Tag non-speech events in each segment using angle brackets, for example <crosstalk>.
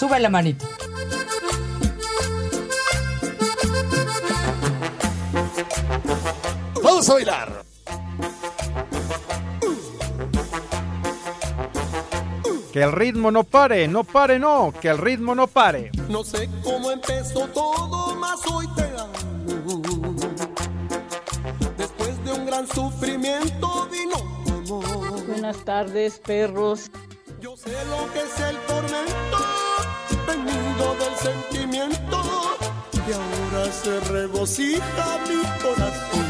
Sube la manito. Vamos a bailar. Que el ritmo no pare, no pare, no, que el ritmo no pare. No sé cómo empezó todo, más hoy te amo. Después de un gran sufrimiento vino tu amor. Buenas tardes, perros. Yo sé lo que es el tormento, del sentimiento, y ahora se regocija mi corazón.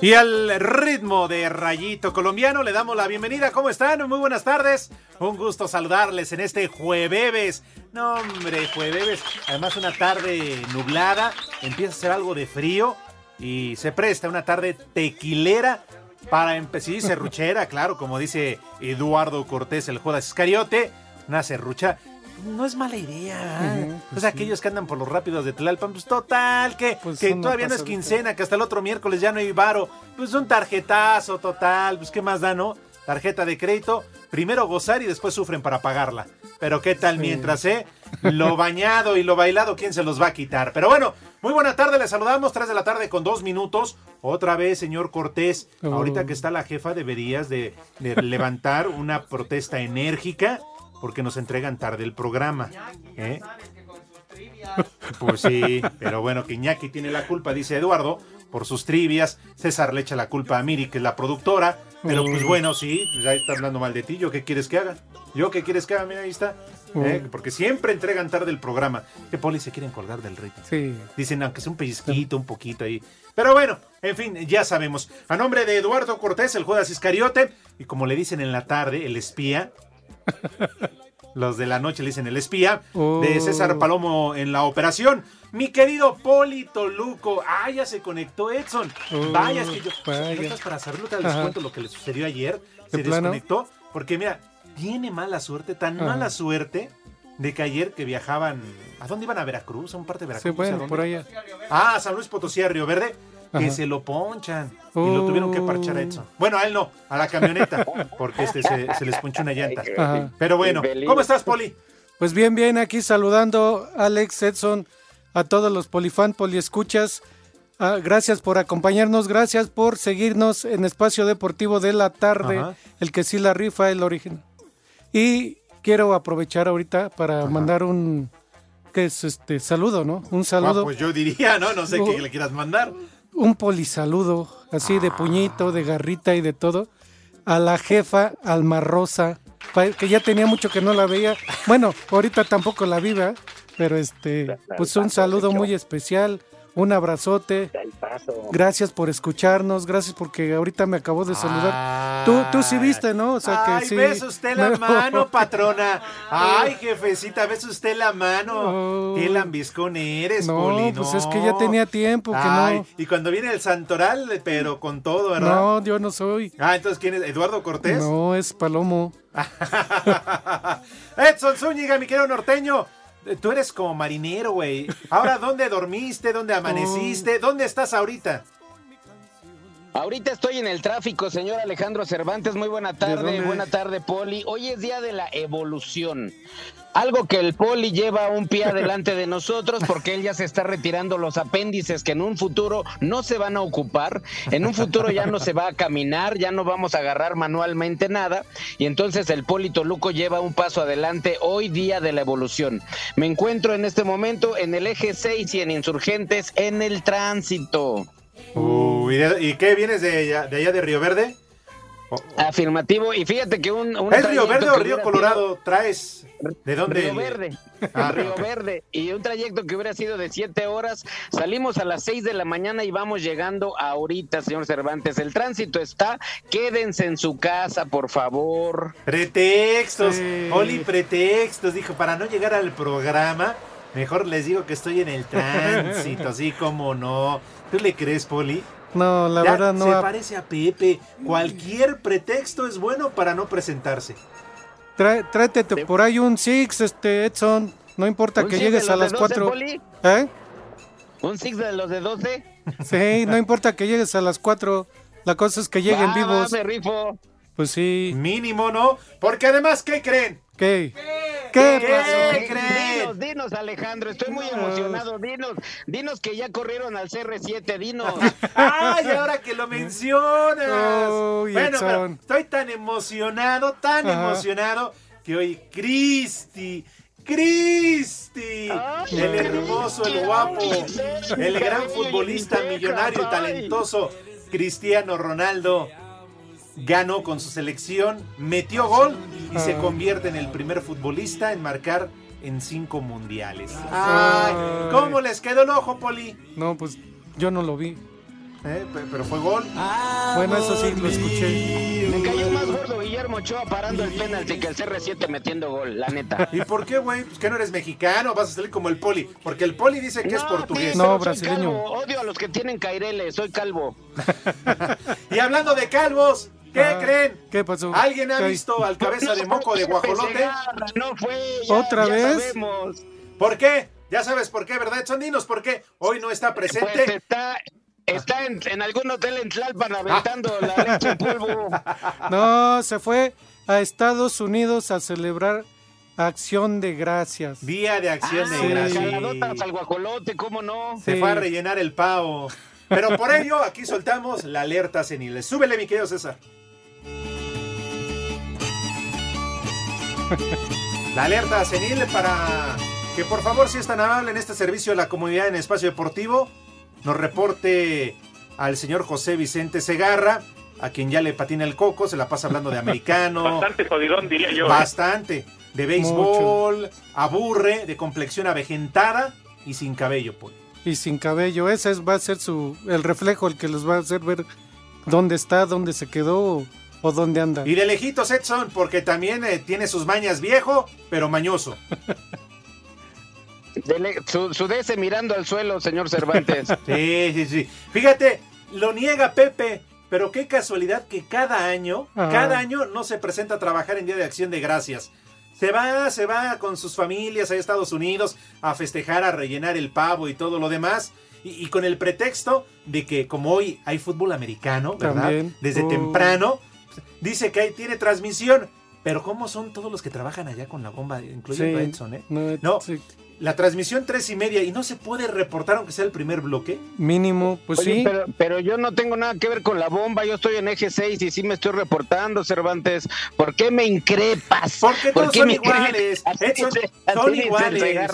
Y al ritmo de Rayito Colombiano le damos la bienvenida. ¿Cómo están? Muy buenas tardes. Un gusto saludarles en este jueves. No, hombre, jueves. Además, una tarde nublada. Empieza a hacer algo de frío. Y se presta una tarde tequilera para empezar. Sí, serruchera, <laughs> claro, como dice Eduardo Cortés, el Judas Iscariote. Una serrucha. No es mala idea. ¿eh? Ujú, o sea, aquellos que andan por los rápidos de Tlalpan, pues total, que, Pues que todavía no es quincena, que hasta el otro miércoles ya no hay varo. Pues un tarjetazo total, pues qué más da, ¿no? Tarjeta de crédito, primero gozar y después sufren para pagarla. Pero qué tal Sí. mientras, ¿eh? Lo bañado y lo bailado, ¿quién se los va a quitar? Pero bueno, muy buena tarde, les saludamos, 3 de la tarde con dos minutos. Otra vez, señor Cortés, Oh. ahorita que está la jefa, deberías de, de levantar una protesta enérgica porque nos entregan tarde el programa. ¿eh? Pues sí, pero bueno, que Iñaki tiene la culpa, dice Eduardo, por sus trivias. César le echa la culpa a Miri, que es la productora. Pero pues bueno, sí, pues ahí está hablando mal de ti. ¿Yo qué quieres que haga? ¿Yo qué quieres que haga? Mira, ahí está. ¿Eh? Mm. Porque siempre entregan tarde el programa. Que Poli se quieren colgar del ritmo. Sí. Dicen, aunque sea un pellizquito, un poquito ahí. Pero bueno, en fin, ya sabemos. A nombre de Eduardo Cortés, el Judas Iscariote, y como le dicen en la tarde, el espía. <laughs> Los de la noche le dicen el espía. De Oh. César Palomo en la operación. Mi querido Poli Toluco. Ah, ya se conectó Edson. Oh, vaya, es que yo. vaya. ¿no estás para saberlo? Te les cuento lo que le sucedió ayer. ¿De Se plano? desconectó. Porque mira, tiene mala suerte, tan Ajá. mala suerte. De que ayer que viajaban. ¿A dónde iban? ¿A Veracruz? ¿A un parte de Veracruz? ¿A por allá. Ah, San Luis Potosí, a Río Verde, que se lo ponchan. Y lo tuvieron que parchar a Edson. Bueno, a él no, a la camioneta, porque este se, se les ponchó una llanta. Ajá. Pero bueno, ¿cómo estás, Poli? Pues bien, bien, aquí saludando Alex, Edson, a todos los polifan, poliescuchas. Ah, gracias por acompañarnos, gracias por seguirnos en Espacio Deportivo de la tarde, Ajá. el que sí la rifa, el origen. Y quiero aprovechar ahorita para mandar un que es este saludo, ¿no? Un Ah, saludo, pues yo diría, ¿no? No sé qué le quieras mandar. un polisaludo, así de puñito, de garrita y de todo, a la jefa Alma Rosa, que ya tenía mucho que no la veía. Bueno, ahorita tampoco la viva, pero este, pues un saludo muy especial, un abrazote. Gracias por escucharnos, gracias porque ahorita me acabó de saludar. Tú, tú sí viste, ¿no? O sea que Ay, sí. besa usted la <laughs> No. mano, patrona. <laughs> Ay, jefecita, besa usted la mano. Oh. Qué lambiscón eres, No, Poli. pues es que ya tenía tiempo que Ay, no. Y cuando viene el santoral, pero con todo, ¿verdad? No, yo no soy. Ah, entonces, ¿quién es? ¿Eduardo Cortés? No, es Palomo. <laughs> Edson Zúñiga, mi querido norteño. Tú eres como marinero, güey. Ahora, ¿dónde dormiste? ¿Dónde amaneciste? ¿Dónde estás ahorita? Ahorita estoy en el tráfico, señor Alejandro Cervantes. Muy buena tarde, buena tarde, Poli. Hoy es día de la evolución. Algo que el Poli lleva un pie <laughs> adelante de nosotros porque él ya se está retirando los apéndices que en un futuro no se van a ocupar. En un futuro ya no se va a caminar, ya no vamos a agarrar manualmente nada. Y entonces el Poli Toluco lleva un paso adelante hoy día de la evolución. Me encuentro en este momento en el eje 6 y en Insurgentes en el tránsito. ¿Y qué vienes de allá, de allá de Río Verde? Afirmativo. Y fíjate que un. un ¿Es Río Verde o Río Colorado? ¿Traes? ¿De dónde? Río Verde, Ah, <laughs> Río. Verde. Y un trayecto que hubiera sido de siete horas, salimos a las seis de la mañana y vamos llegando ahorita, señor Cervantes. El tránsito está, quédense en su casa, por favor. Pretextos, Sí. Oli, pretextos. Dijo, para no llegar al programa, mejor les digo que estoy en el <laughs> tránsito, así como no. ¿Tú le crees, Poli? No, la Ya verdad no. Se ha- parece a Pepe. Cualquier pretexto es bueno para no presentarse. Trae- tráete por ahí un Six, este Edson. No importa ¿Un que llegues a las de 12, 4. Poli? ¿Eh? ¿Un six de los de 12? Sí, no importa que llegues a las 4. La cosa es que lleguen Va, vivos. va, me rifo. Pues sí. Mínimo, ¿no? Porque además, ¿qué creen? ¿Qué? ¿Qué ¿Qué? pasó? creen? Dinos, dinos, Alejandro, estoy muy emocionado. Dinos, dinos que ya corrieron al CR7, dinos. <laughs> ¡Ay, ahora que lo mencionas! Bueno, pero estoy tan emocionado, tan Ajá. emocionado, que hoy Cristi, Cristi, Ay, el hermoso, el guapo, el gran futbolista millonario y talentoso Cristiano Ronaldo ganó con su selección, metió gol y se Ah. convierte en el primer futbolista en marcar en cinco mundiales. ¡Ay! ¿Cómo les quedó el ojo, Poli? No, pues yo no lo vi. ¿Eh? Pe- Pero fue gol. Bueno, eso sí, lo escuché. Me cayó más gordo Guillermo Ochoa parando el penalti que el CR7 metiendo gol, la neta. ¿Y por qué, güey? Pues que no eres mexicano, vas a salir como el poli. Porque el poli dice que es portugués. No, brasileño. Odio a los que tienen caireles, soy calvo. <laughs> Y hablando de calvos, ¿qué Ah, creen? ¿Qué pasó? ¿Alguien ha visto al cabeza de moco de <laughs> Pepe guajolote? No fue. ya- ¿Otra ya vez? sabemos. ¿Por qué? Ya sabes por qué, ¿verdad, Edson? Dinos por qué hoy no está Pues presente. está, está en, en algún hotel en Tlalpan aventando la <laughs> leche en polvo. No, se fue a Estados Unidos a celebrar Acción de Gracias. Día de acción Ah, de gracias. jaladotas al guajolote, ¿cómo no? Se Sí. fue a rellenar el pavo. Pero por ello, aquí soltamos la alerta senil. Súbele, mi querido César. La alerta senil para que por favor, si es tan amable en este servicio de la comunidad en espacio deportivo, nos reporte al señor José Vicente Segarra, a quien ya le patina el coco, se la pasa hablando de americano. <laughs> Bastante jodidón, diría yo. ¿eh? Bastante. De béisbol, aburre, de complexión avejentada y sin cabello, pues. Y sin cabello. Ese es- va a ser su el reflejo el que les va a hacer ver dónde está, dónde se quedó o, dónde anda. Y de lejitos Edson, porque también eh, tiene sus mañas viejo, pero mañoso. <laughs> Dele- su, su DS mirando al suelo, señor Cervantes. <laughs> Sí, sí, sí. Fíjate, lo niega Pepe, pero qué casualidad que cada año, Ajá. cada año no se presenta a trabajar en Día de Acción de Gracias. Se va, se va con sus familias a Estados Unidos a festejar, a rellenar el pavo y todo lo demás. Y, y con el pretexto de que como hoy hay fútbol americano, ¿verdad? También. Desde temprano, dice que ahí tiene transmisión. Pero ¿cómo son todos los que trabajan allá con la bomba, incluyendo a Sí. Edson, eh? No, No, sí. La transmisión tres y media y no se puede reportar aunque sea el primer bloque. Mínimo, pues Oye, sí. pero, pero yo no tengo nada que ver con la bomba, yo estoy en eje 6 y sí me estoy reportando, Cervantes. ¿Por qué me increpas? Porque ¿Por todos qué son me iguales. Edson, son dice el iguales.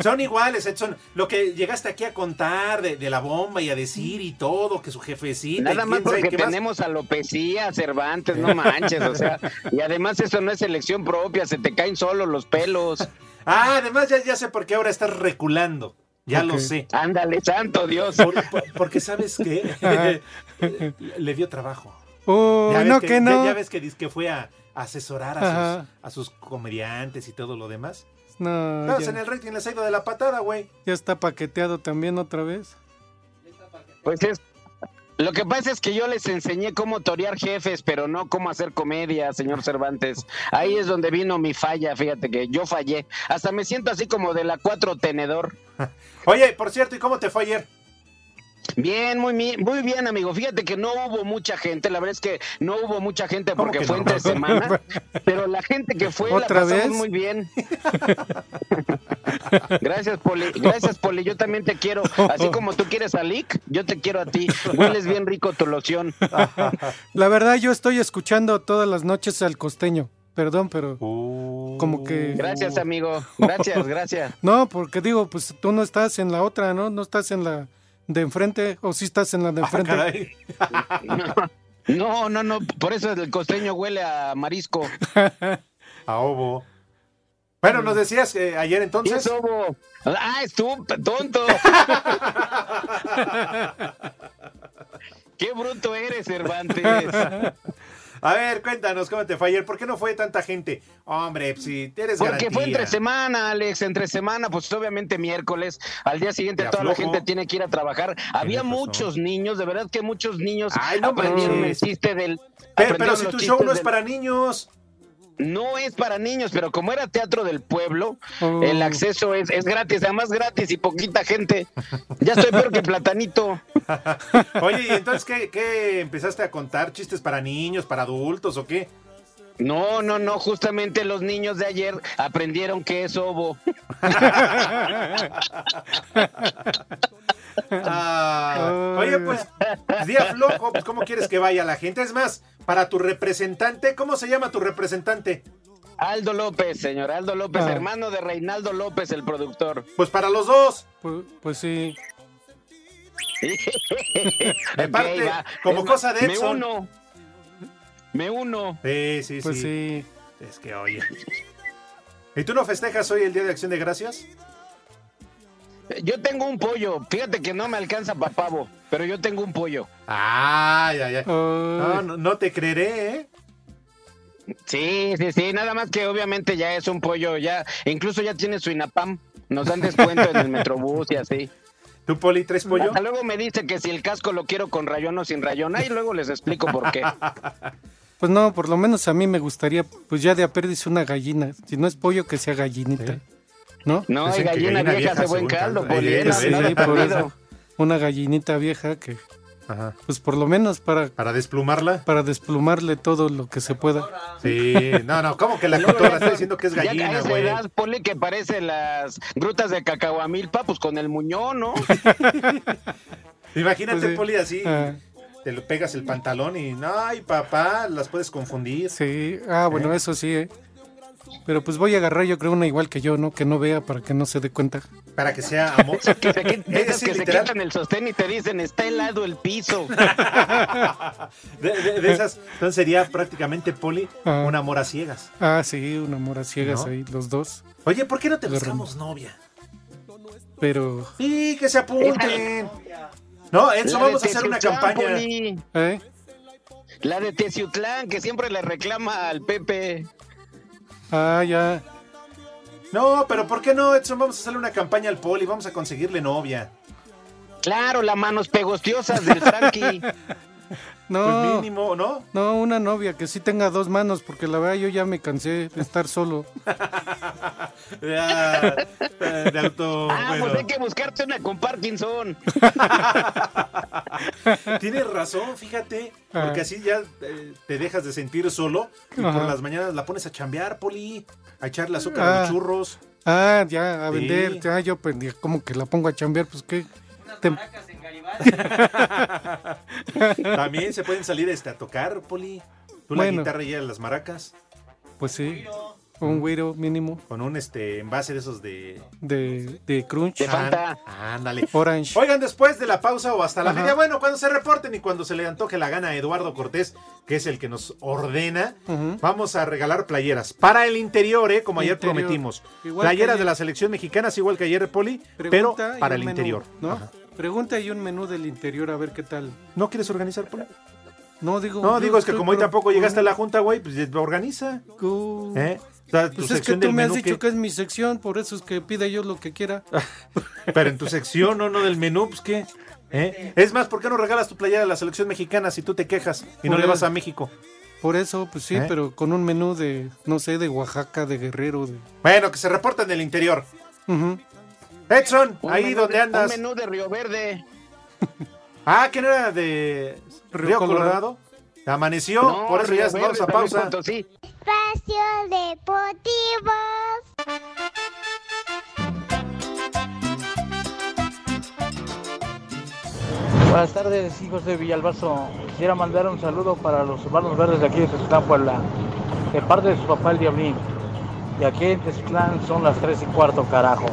Son iguales, Edson. Lo que llegaste aquí a contar de, de la bomba y a decir y todo, que su jefecita. y Nada más porque más. tenemos alopecia, Cervantes, no manches, o sea, y además eso no es elección propia, se te caen solo los pelos. <laughs> Ah, además ya, ya sé por qué ahora estás reculando. Ya lo sé. Ándale, santo Dios. Por- por- porque sabes que <laughs> le dio trabajo. Oh, Ya ves no, que, que no. Ya, ves que, dice que fue a asesorar a sus, a sus comediantes y todo lo demás. No, Pero ya, en el rating les ha ido de la patada, güey. ya está paqueteado también otra vez. Pues es. Lo que pasa es que yo les enseñé cómo torear jefes, pero no cómo hacer comedia, señor Cervantes. Ahí es donde vino mi falla, fíjate que yo fallé. Hasta me siento así como de la cuatro tenedor. <laughs> Oye, por cierto, ¿y cómo te fue ayer? Bien, muy, muy bien, amigo. Fíjate que no hubo mucha gente. La verdad es que no hubo mucha gente ¿Cómo porque que fue no? entre semana. <laughs> Pero la gente que fue la ¿Otra pasamos vez? muy bien. <laughs> Gracias, Poli. Gracias, Poli. Yo también te quiero. Así como tú quieres a Lick, yo te quiero a ti. Hueles bien rico tu loción. <laughs> La verdad, yo estoy escuchando todas las noches al costeño. Perdón, pero como que... Gracias, amigo. Gracias, gracias. No, porque digo, pues tú no estás en la otra, ¿no? No estás en la de enfrente, o sí estás en la de Ah, enfrente. caray. <laughs> No, no, no, por eso el costeño huele a marisco. <laughs> A ovo. Bueno, nos decías eh, ayer ¿Y entonces. es ovo? Ah, es tú, tonto. <laughs> Qué bruto eres, Cervantes. A ver, cuéntanos cómo te fue ayer. ¿Por qué no fue tanta gente? Hombre, si eres Porque garantía. fue entre semana, Alex, entre semana, pues obviamente miércoles, al día siguiente Te toda la gente tiene que ir a trabajar. Había muchos niños, de verdad que muchos niños Ay, no aprendieron manches. el chiste del... Pero, pero si tu show no es del- para niños. No es para niños, pero como era teatro del pueblo, Oh. el acceso es, es gratis, además gratis y poquita gente. Ya estoy peor que Platanito. <laughs> Oye, ¿y entonces qué, qué empezaste a contar? ¿Chistes para niños, para adultos o qué? No, no, no, justamente los niños de ayer aprendieron que es ovo. <laughs> Ah, oye, pues, día flojo, pues, ¿cómo quieres que vaya la gente? Es más, para tu representante, ¿cómo se llama tu representante? Aldo López, señor Aldo López, Ah. hermano de Reinaldo López, el productor. Pues para los dos. Pues, pues sí. <laughs> De parte, como Es cosa de Me Edson. uno. Me uno. Sí, sí, Pues sí. sí. Es que, oye. ¿Y tú no festejas hoy el Día de Acción de Gracias? Yo tengo un pollo. Fíjate que no me alcanza para pavo, pero yo tengo un pollo. Ay, ay, ay. No, no, no te creeré, ¿eh? Sí, sí, sí. Nada más que obviamente ya es un pollo, ya. Incluso ya tiene su INAPAM. Nos dan descuento en el Metrobús y así. ¿Tú, Poli, tres pollo? Hasta luego me dice que si el casco lo quiero con rayón o sin rayón. Ahí luego les explico por qué. <laughs> Pues no, por lo menos a mí me gustaría, pues ya de apéndice una gallina. Si no es pollo, que sea gallinita. ¿No? No, hay gallina, gallina vieja, vieja hace buen caldo. Poli. Eh, eh, sí. Una gallinita vieja que, Ajá. pues por lo menos para, ¿Para desplumarla? para desplumarle todo lo que se pueda. Sí. No, no, ¿cómo que la cotorra está diciendo que es Ya a gallina, esa güey? edad, Poli, que parece las grutas de Cacahuamilpa, pues con el muñón, ¿no? <laughs> Imagínate, Pues sí. Poli, así. Ah. Te lo pegas el pantalón y, no, ay, papá, las puedes confundir. Sí, ah, bueno, eso sí, ¿eh? Pero pues voy a agarrar yo creo una igual que yo, ¿no? Que no vea para que no se dé cuenta. Para que sea amor. Que se, esas Sí, que se quitan el sostén y te dicen, está helado el piso. <laughs> De, de- de esas, entonces sería prácticamente, Poli, Ah. un amor a ciegas. Ah, sí, un amor a ciegas ¿No? ahí, los dos. Oye, ¿por qué no te Agarramos. buscamos novia? Pero, Sí, que se apunten. No, Enzo, de vamos a hacer una campaña. Poli. ¿eh? La de Teciutlán, que siempre le reclama al Pepe. Ah, ya. No, pero ¿por qué no, Edson? Vamos a hacerle una campaña al Poli, vamos a conseguirle novia. Claro, las manos pegostiosas del Frankie. <laughs> No, Pues mínimo, ¿no? no, una novia que sí tenga dos manos, porque la verdad yo ya me cansé de estar solo. <laughs> Ya, de auto. Ah, bueno. pues hay que buscarte una con Parkinson. <laughs> Tienes razón, fíjate. Porque Ah. así ya eh, te dejas de sentir solo y por las mañanas la pones a chambear, Poli. A echarle azúcar a los Ah. churros. Ah, ya, a Sí. vender. Ya, yo pendía, como que la pongo a chambear, pues qué. Te- <laughs> También se pueden salir este, a tocar, Poli. Tú la guitarra y las maracas. Pues sí, un güiro mínimo Con un este envase de esos de. de, de crunch. De Fanta. Ah, Ándale. Orange. Oigan, después de la pausa o hasta la Ajá. media, bueno, cuando se reporten y cuando se le antoje la gana a Eduardo Cortés, que es el que nos ordena, vamos a regalar playeras. Para el interior, ¿eh? Como ayer prometimos. Igual playeras de la selección mexicana, es igual que ayer, Poli, Pregunta pero para el menú, interior. ¿no? Ajá. Pregunta y un menú del interior, a ver qué tal. ¿No quieres organizar, Poli? No, digo. No, digo, es que como hoy tampoco llegaste a la junta, güey, pues organiza. ¿eh? O sea, tu Pues es que tú me has dicho que es mi sección, por eso es que pida yo lo que quiera. <laughs> Pero en tu sección, no, no del menú, pues qué. ¿Eh? Es más, ¿por qué no regalas tu playera de la selección mexicana si tú te quejas y no Por le vas a México? Por eso, pues sí, ¿Eh? pero con un menú de, no sé, de Oaxaca, de Guerrero, de... Bueno, que se reporten del interior. Ujú. Edson, Un ahí donde de- andas. Un menú de Río Verde. Ah, que no era de Río Río, Colorado. Colorado. Amaneció, No, por eso ya Río vamos a pausa. Potosí. Espacio Deportivo. Buenas tardes, hijos de Villalbazo. Quisiera mandar un saludo para los hermanos verdes de aquí de Tezclán, Puebla, de parte de su papá el Diablín. Y aquí en Tezclán son las 3 y cuarto, carajo.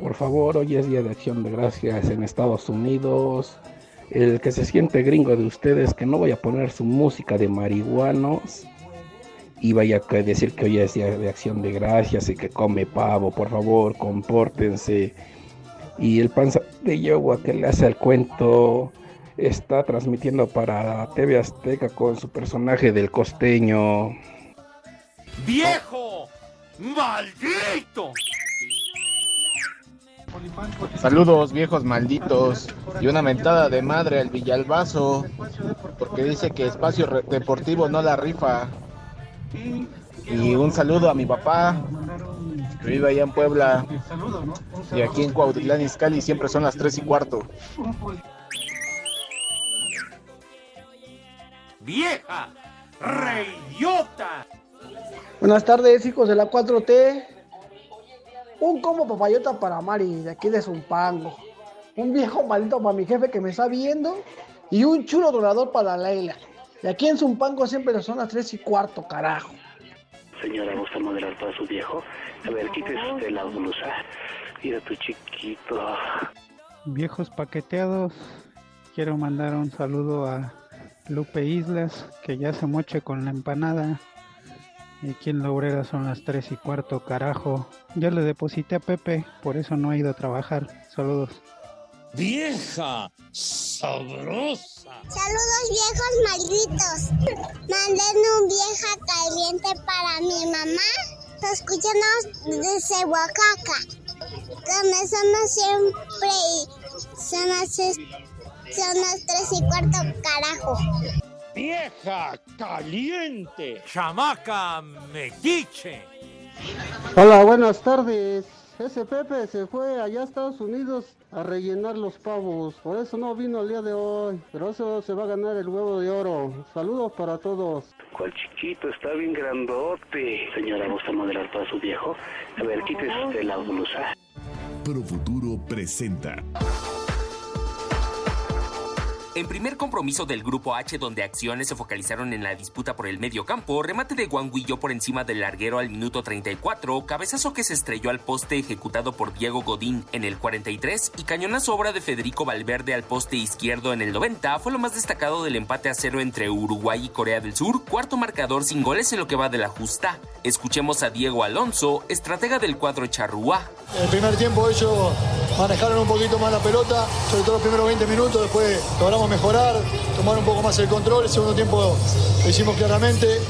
Por favor, hoy es Día de Acción de Gracias en Estados Unidos. El que se siente gringo de ustedes, que no vaya a poner su música de marihuanos y vaya a decir que hoy es Día de Acción de Gracias y que come pavo, por favor, compórtense. Y el panza de Yogua que le hace el cuento está transmitiendo para TV Azteca con su personaje del costeño. ¡Viejo! ¡Maldito! Saludos viejos malditos y una mentada de madre al Villalbazo porque dice que espacio deportivo no la rifa. Y un saludo a mi papá que vive allá en Puebla y aquí en Cuautitlán Izcalli siempre son las 3 y cuarto. ¡Vieja! ¡Reyota! Buenas tardes, hijos de la 4T. Un combo papayota para Mari, de aquí de Zumpango. Un viejo maldito para mi jefe que me está viendo. Y un chulo dorador para Leila. Y aquí en Zumpango siempre son las 3 y cuarto, carajo. Señora, ¿gusta moderar para su viejo? A ver, quítese usted la blusa. Mira tu chiquito. Viejos paqueteados. Quiero mandar un saludo a Lupe Islas, que ya se moche con la empanada. Y aquí en la obrera son las 3 y cuarto, carajo. Ya le deposité a Pepe, por eso no ha ido a trabajar. Saludos. ¡Vieja! ¡Sabrosa! Saludos viejos malditos. Manden un vieja caliente para mi mamá. Escúchanos desde Oaxaca. Donde somos siempre y son las, son las 3 y cuarto, carajo. ¡Vieja caliente! ¡Chamaca metiche! Hola, buenas tardes. Ese Pepe se fue allá a Estados Unidos a rellenar los pavos. Por eso no vino el día de hoy. Pero eso se va a ganar el huevo de oro. Saludos para todos. ¿Cuál chiquito? Está bien grandote. Señora, ¿gusta moderar para su viejo? A ver, quítese usted la blusa. Profuturo presenta. En primer compromiso del Grupo H, donde acciones se focalizaron en la disputa por el medio campo, remate de Guanguillo por encima del larguero al minuto 34, cabezazo que se estrelló al poste ejecutado por Diego Godín en el 43 y cañonazo obra de Federico Valverde al poste izquierdo en el 90 fue lo más destacado del empate a cero entre Uruguay y Corea del Sur, cuarto marcador sin goles en lo que va de la justa. Escuchemos a Diego Alonso, estratega del cuadro Charrúa. El primer tiempo ellos manejaron un poquito más la pelota, sobre todo los primeros 20 minutos, después logramos mejorar, tomar un poco más el control, el segundo tiempo lo hicimos claramente,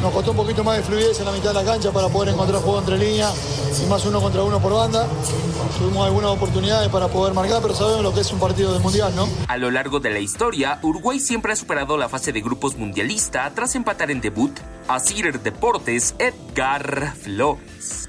nos costó un poquito más de fluidez en la mitad de la cancha para poder encontrar juego entre líneas y más uno contra uno por banda. Tuvimos algunas oportunidades para poder marcar, pero sabemos lo que es un partido del Mundial, ¿no? A lo largo de la historia, Uruguay siempre ha superado la fase de grupos mundialista tras empatar en debut a Cider Deportes Edgar Flores.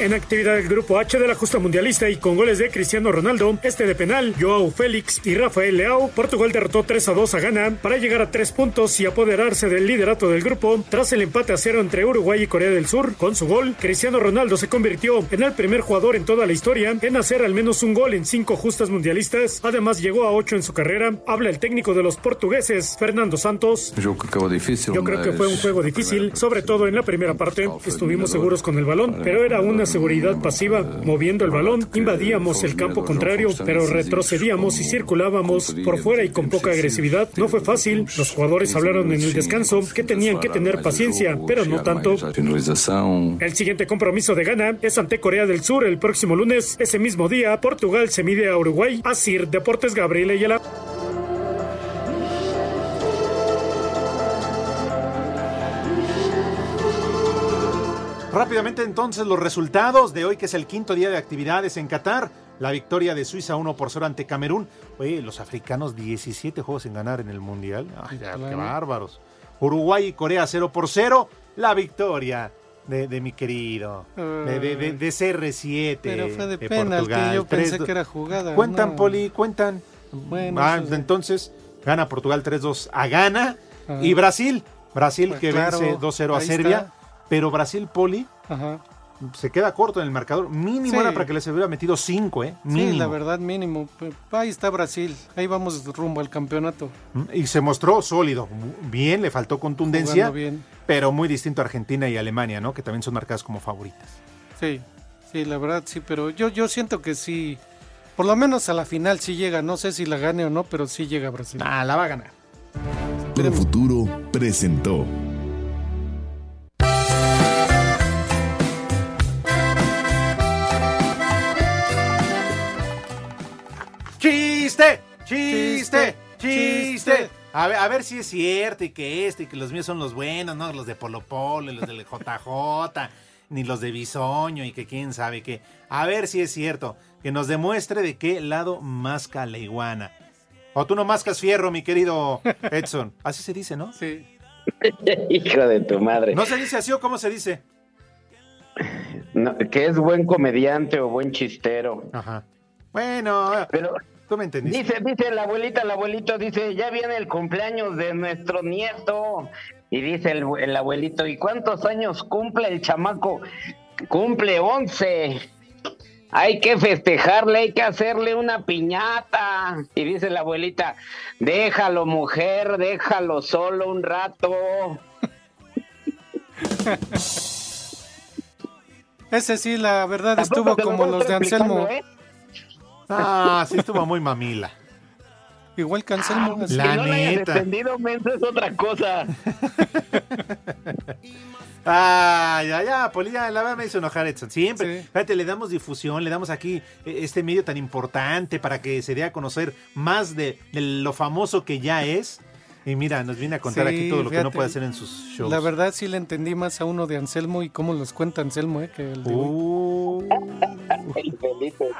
En actividad del Grupo H de la Justa Mundialista y con goles de Cristiano Ronaldo, este de penal, Joao Félix y Rafael Leao, Portugal derrotó 3 a 2 a Ghana para llegar a 3 puntos y apoderarse del liderato del grupo tras el empate a cero entre Uruguay y Corea del Sur. Con su gol, Cristiano Ronaldo se convirtió en el primer jugador en toda la historia en hacer al menos un gol en cinco justas mundialistas. Además, llegó a 8 en su carrera. Habla el técnico de los portugueses, Fernando Santos. Yo creo que, difícil, Yo creo que fue un juego difícil, sobre todo en la primera parte. Estuvimos seguros con el balón, pero era una seguridad pasiva, moviendo el balón, invadíamos el campo contrario, pero retrocedíamos y circulábamos por fuera y con poca agresividad. No fue fácil, los jugadores hablaron en el descanso que tenían que tener paciencia, pero no tanto. El siguiente compromiso de Ghana es ante Corea del Sur el próximo lunes. Ese mismo día, Portugal se mide a Uruguay. Asir Deportes Gabriel Ayala. Rápidamente entonces los resultados de hoy, que es el quinto día de actividades en Qatar. La victoria de Suiza 1 por 0 ante Camerún. Oye, los africanos 17 juegos en ganar en el Mundial. Ay, qué bárbaros. Uruguay y Corea 0 por 0. La victoria de, de mi querido. De, de, de- de CR7. Pero fue de, de penalti, Portugal. yo pensé 3-2. que era jugada. Cuentan, no. Poli, cuentan. Bueno, Ah, entonces gana Portugal 3-2 a Ghana. Ajá. Y Brasil. Brasil Pues que claro, vence 2-0 a Serbia. está. Pero Brasil, Poli, Ajá. se queda corto en el marcador. Mínimo Sí. era para que les hubiera metido 5, ¿eh? Mínimo. Sí, la verdad, mínimo. Ahí está Brasil. Ahí vamos rumbo al campeonato. Y se mostró sólido. Bien, le faltó contundencia. Jugando bien. Pero muy distinto a Argentina y Alemania, ¿no? Que también son marcadas como favoritas. Sí. Sí, la verdad sí, pero yo, yo siento que sí, por lo menos a la final sí llega, no sé si la gane o no, pero sí llega Brasil. Ah, la va a ganar. Toro Futuro presentó. ¡Chiste! ¡Chiste! ¡Chiste! A ver, a ver si es cierto y que este y que los míos son los buenos, ¿no? Los de Polo Polo y los del <laughs> JJ, ni los de Bisoño y que quién sabe qué. A ver si es cierto. Que nos demuestre de qué lado masca la iguana. O tú no mascas fierro, mi querido <laughs> Edson. Así se dice, ¿no? Sí. <laughs> Hijo de tu madre. ¿No se dice así o cómo se dice? No, que es buen comediante o buen chistero. Ajá. Bueno, pero tú me entendiste. Dice, dice la abuelita, el abuelito dice, ya viene el cumpleaños de nuestro nieto. Y dice el, el abuelito, ¿y cuántos años cumple el chamaco? Cumple 11. Hay que festejarle, hay que hacerle una piñata. Y dice la abuelita, déjalo mujer, déjalo solo un rato. <laughs> Ese sí, la verdad estuvo como los de Anselmo. ¿eh? Ah, sí estuvo muy mamila. Igual que Anselmo. así. La que no neta. entendido, menso, es otra cosa. Ah, ya, ya, Poli, ya, la verdad me hizo enojar Edson. Siempre, fíjate, le damos difusión, le damos aquí eh, este medio tan importante para que se dé a conocer más de, de lo famoso que ya es. Y mira, nos viene a contar Sí, aquí todo lo que no puede hacer en sus shows. La verdad sí le entendí más a uno de Anselmo y cómo los cuenta Anselmo, ¿eh? Que el de hoy. Uh. Ay, Felipe.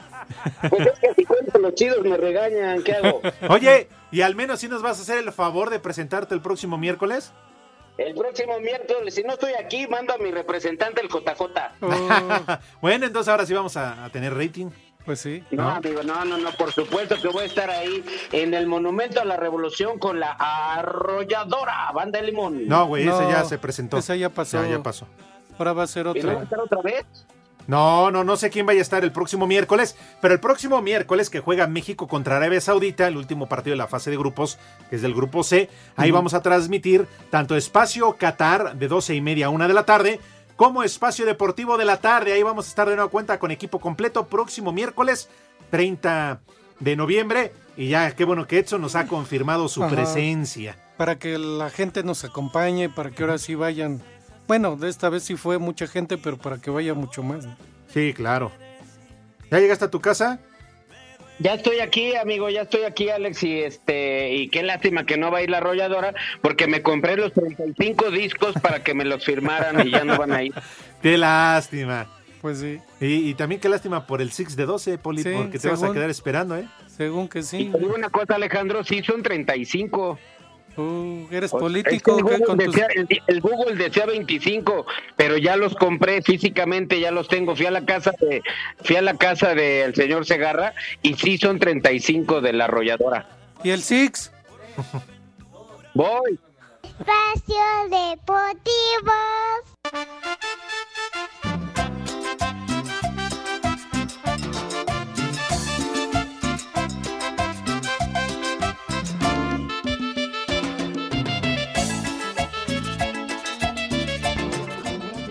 Pues es que si cuento los chidos me regañan, ¿qué hago? <laughs> Oye, y al menos si nos vas a hacer el favor de presentarte el próximo miércoles. El próximo miércoles, si no estoy aquí, mando a mi representante, el JJ. <laughs> bueno, entonces ahora sí vamos a, a tener rating. Pues sí. No, amigo, no, no, no, por supuesto que voy a estar ahí en el Monumento a la Revolución con la arrolladora Banda de Limón. No, güey, ese No, ya se presentó. esa ya pasó. Ya, ya pasó. Ahora va a ser ¿Y no va a otra. estar otra vez? No, no, no sé quién vaya a estar el próximo miércoles, pero el próximo miércoles que juega México contra Arabia Saudita, el último partido de la fase de grupos, que es del grupo C, ahí vamos a transmitir tanto espacio Qatar de 12 y media a 1 de la tarde, como espacio deportivo de la tarde. Ahí vamos a estar de nueva cuenta con equipo completo próximo miércoles 30 de noviembre. Y ya, qué bueno que Edson nos ha confirmado su Ajá. presencia. Para que la gente nos acompañe, para que ahora sí vayan. Bueno, de esta vez sí fue mucha gente, pero para que vaya mucho más. Sí, claro. ¿Ya llegaste a tu casa? Ya estoy aquí, amigo, ya estoy aquí, Alex, y este, y qué lástima que no va a ir la arrolladora, porque me compré los 35 discos para que me los firmaran y ya no van a ir. <laughs> Qué lástima. Pues sí. Y, y también qué lástima por el Six de 12, Poli, Sí, porque te vas a quedar esperando, ¿eh? Según que Y sí. te digo una cosa, Alejandro, sí son 35. Tú eres Es que político, el. Google tus- decía, el- el Google decía 25, pero ya los compré físicamente, ya los tengo. Fui a la casa de, fui a la casa del señor Segarra y sí son 35 de la arrolladora. ¿Y el Six? Voy. Espacio Deportivo.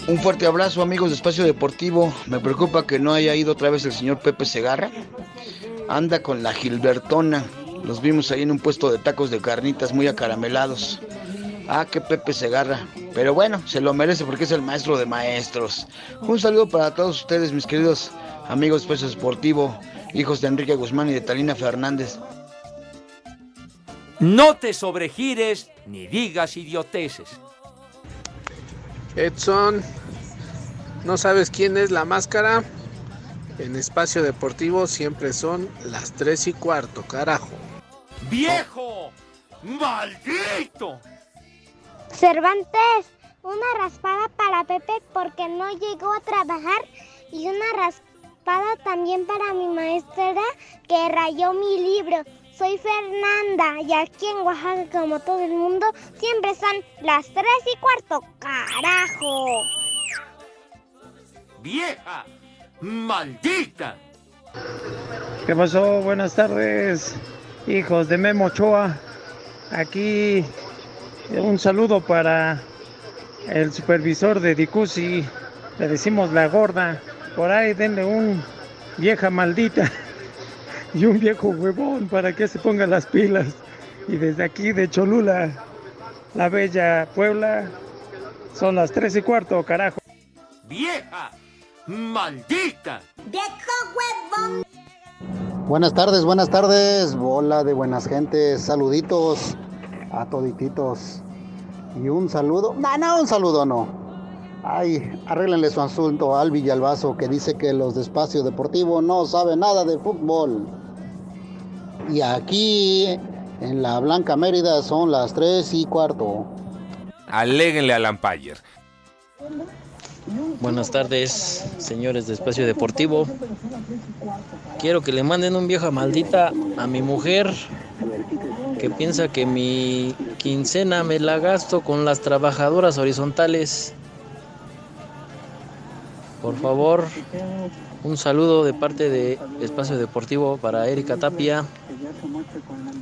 Un fuerte abrazo amigos de Espacio Deportivo. Me preocupa que no haya ido otra vez el señor Pepe Segarra. Anda con la Gilbertona. Los vimos ahí en un puesto de tacos de carnitas muy acaramelados. Ah, qué Pepe Segarra. Pero bueno, se lo merece porque es el maestro de maestros. Un saludo para todos ustedes, mis queridos amigos de Espacio Deportivo, hijos de Enrique Guzmán y de Talina Fernández. No te sobregires ni digas idioteces. Edson, ¿no sabes quién es la máscara? En espacio deportivo siempre son las 3 y cuarto, carajo. ¡Viejo! ¡Maldito! Cervantes, una raspada para Pepe porque no llegó a trabajar y una raspada también para mi maestra que rayó mi libro. Soy Fernanda y aquí en Oaxaca, como todo el mundo, siempre son las 3 y cuarto. ¡Carajo! ¡Vieja! ¡Maldita! ¿Qué pasó? Buenas tardes, hijos de Memo Ochoa. Aquí un saludo para el supervisor de Dicusi. Le decimos la gorda. por ahí denle un vieja maldita <laughs> y un viejo huevón para que se pongan las pilas. Y desde aquí de Cholula, la bella Puebla, son las tres y cuarto, carajo. ¡Vieja! ¡Maldita! ¡Viejo huevón! Buenas tardes, buenas tardes, bola de buenas gentes, saluditos a todititos. Y un saludo, no, no, un saludo no. Ay, arréglenle su asunto al Villalbazo que dice que los de Espacio Deportivo no saben nada de fútbol. Y aquí en la Blanca Mérida son las 3 y cuarto. Aléguenle al Lampayer. Buenas tardes, señores de Espacio Deportivo. Quiero que le manden un vieja maldita a mi mujer que piensa que mi quincena me la gasto con las trabajadoras horizontales. Por favor, un saludo de parte de Espacio Deportivo para Erika Tapia.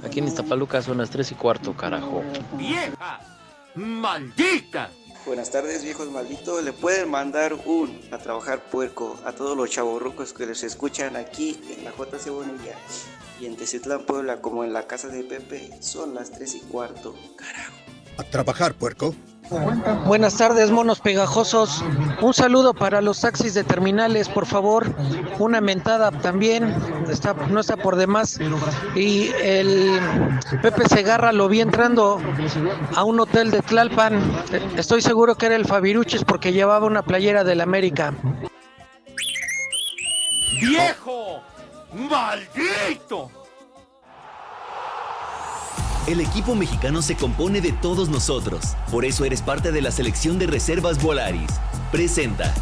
Aquí en Iztapaluca son las 3 y cuarto, carajo. ¡Vieja! ¡Maldita! Buenas tardes, viejos malditos. Le pueden mandar un a trabajar puerco a todos los chavorrucos que les escuchan aquí en la JC Bonilla y en Tecitlán, Puebla, como en la casa de Pepe. Son las 3 y cuarto. Carajo. A trabajar, puerco. Buenas tardes, monos pegajosos. Un saludo para los taxis de terminales, por favor. Una mentada también, no está por demás. Y el Pepe Segarra lo vi entrando a un hotel de Tlalpan. Estoy seguro que era el Fabiruches porque llevaba una playera del América. ¡Viejo! ¡Maldito! El equipo mexicano se compone de todos nosotros. Por eso eres parte de la selección de reservas Volaris. Presenta.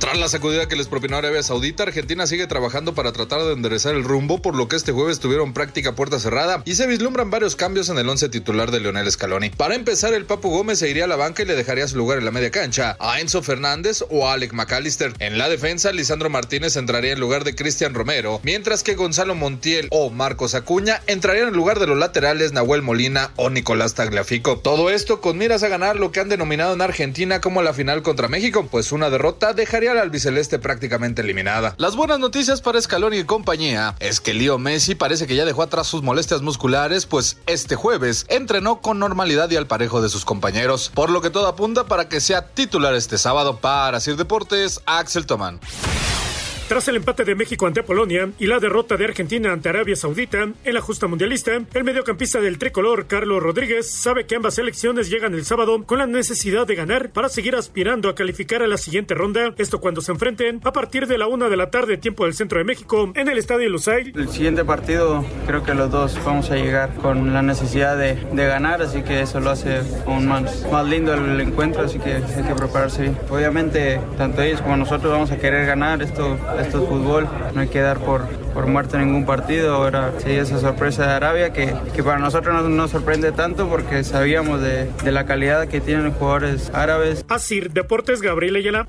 Tras la sacudida que les propinó Arabia Saudita, Argentina sigue trabajando para tratar de enderezar el rumbo, por lo que este jueves tuvieron práctica puerta cerrada y se vislumbran varios cambios en el once titular de Leonel Scaloni. Para empezar, el Papu Gómez se iría a la banca y le dejaría su lugar en la media cancha a Enzo Fernández o a Alec McAllister. En la defensa, Lisandro Martínez entraría en lugar de Cristian Romero, mientras que Gonzalo Montiel o Marcos Acuña entrarían en lugar de los laterales Nahuel Molina o Nicolás Tagliafico. Todo esto con miras a ganar lo que han denominado en Argentina como la final contra México, pues una derrota dejaría al albiceleste prácticamente eliminada. Las buenas noticias para Scaloni y compañía es que Leo Messi parece que ya dejó atrás sus molestias musculares, pues este jueves entrenó con normalidad y al parejo de sus compañeros, por lo que todo apunta para que sea titular este sábado para Sir Deportes, Axel Tomán. Tras el empate de México ante Polonia y la derrota de Argentina ante Arabia Saudita en la justa mundialista, el mediocampista del tricolor, Carlos Rodríguez, sabe que ambas selecciones llegan el sábado con la necesidad de ganar para seguir aspirando a calificar a la siguiente ronda. Esto cuando se enfrenten a partir de la una de la tarde, tiempo del centro de México, en el estadio Lusail. El siguiente partido creo que los dos vamos a llegar con la necesidad de, ganar, así que eso lo hace aún más, más lindo el encuentro, así que hay que prepararse. Obviamente, tanto ellos como nosotros vamos a querer ganar esto esto es fútbol, no hay que dar por, por muerto ningún partido. Ahora sí, esa sorpresa de Arabia que, que para nosotros no nos sorprende tanto porque sabíamos de, de la calidad que tienen los jugadores árabes. Asir Deportes Gabriel Ayala.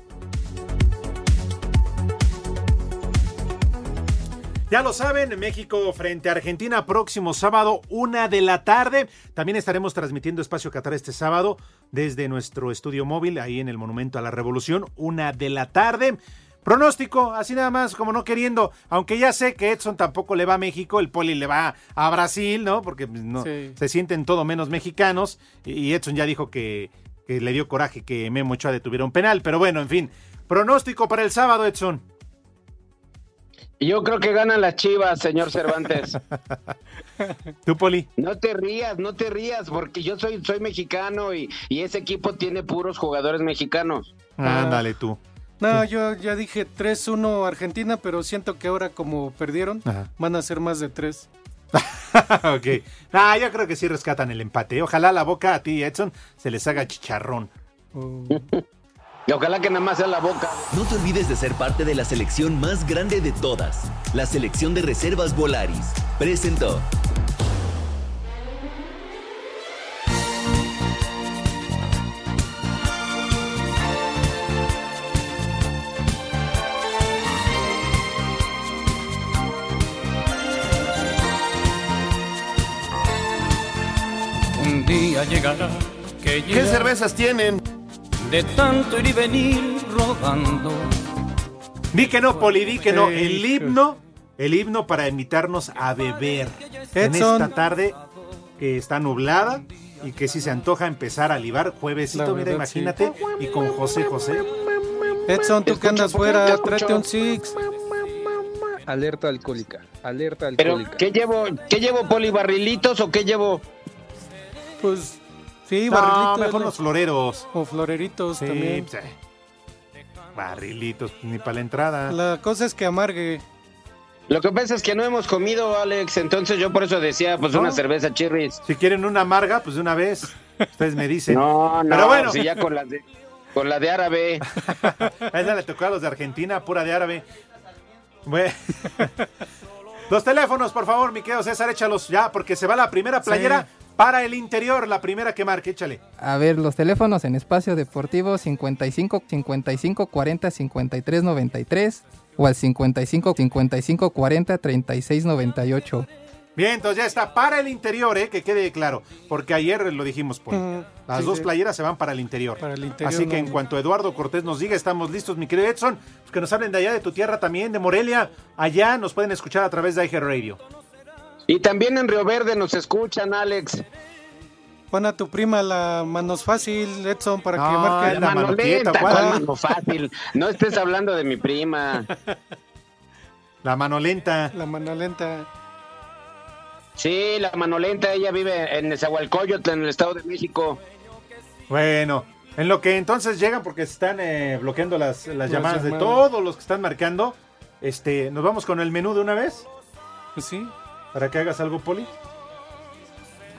Ya lo saben, México frente a Argentina próximo sábado, una de la tarde. También estaremos transmitiendo Espacio Qatar este sábado desde nuestro estudio móvil, ahí en el Monumento a la Revolución, una de la tarde. Pronóstico, así nada más, como no queriendo, aunque ya sé que Edson tampoco le va a México, el Poli le va a Brasil, ¿no? Porque no, Sí. se sienten todo menos mexicanos. Y Edson ya dijo que, que le dio coraje que Memo Ochoa detuviera un penal. Pero bueno, en fin. Pronóstico para el sábado, Edson. Yo creo que ganan las chivas, señor Cervantes. <laughs> ¿Tú, Poli? No te rías, no te rías, porque yo soy, soy mexicano y, y ese equipo tiene puros jugadores mexicanos. Ándale tú. No, yo ya dije 3-1 Argentina, pero siento que ahora como perdieron, Ajá. van a ser más de 3. <laughs> ok. Ah, yo creo que sí rescatan el empate. Ojalá la boca a ti, Edson, se les haga chicharrón. <laughs> Y ojalá que nada más sea la boca. No te olvides de ser parte de la selección más grande de todas, la selección de reservas Volaris. Presentó. Día llegará que ¿Qué cervezas tienen? De tanto ir y venir rodando. Di que no, Poli, di que no. El himno, el himno para invitarnos a beber en esta tarde que está nublada y que si se antoja empezar a libar juevesito, mira, imagínate, y con José José. Edson, tú que andas fuera, tráete un six. Alerta alcohólica, alerta Pero, alcohólica. ¿qué llevo? ¿Qué llevo, Poli? ¿Barrilitos o qué llevo? Pues sí, No, barrilitos. mejor los floreros. O floreritos Sí, también. pues, eh. Barrilitos, ni para la entrada. La cosa es que amargue. Lo que pasa es que no hemos comido, Alex, entonces yo por eso decía, pues una cerveza chirris. Si quieren una amarga, pues de una vez. Ustedes me dicen. No, no, Pero bueno. si ya con la de, con la de árabe. <laughs> A esa le tocó a los de Argentina, pura de árabe. Bueno. Los <laughs> teléfonos, por favor, mi querido César, échalos ya, porque se va la primera playera para el interior, la primera que marque, échale. A ver, los teléfonos en espacio deportivo 55 55 40 53 93 o al 55 55 40 36 98. Bien, entonces ya está para el interior, eh, que quede claro, porque ayer lo dijimos, Paul. Mm, Las sí, dos sí. playeras se van para el interior. Para el interior, Así que no. en cuanto Eduardo Cortés nos diga, estamos listos, mi querido Edson, pues que nos hablen de allá de tu tierra también, de Morelia. Allá nos pueden escuchar a través de IG Radio. Y también en Río Verde nos escuchan, Alex. Pon a tu prima la manos fácil, Edson, para que marque. la mano quieta, Manolenta, ¿cuál? ¿cuál <laughs> mano fácil? No estés hablando de mi prima. <laughs> La mano lenta. La mano lenta. Sí, la Manolenta, ella vive en Nezahualcóyotl, en el Estado de México. Bueno, en lo que entonces llegan, porque se están eh, bloqueando las, las Las llamadas de llamadas. todos los que están marcando, este, nos vamos con el menú de una vez. Pues sí. Para que hagas algo, Poli.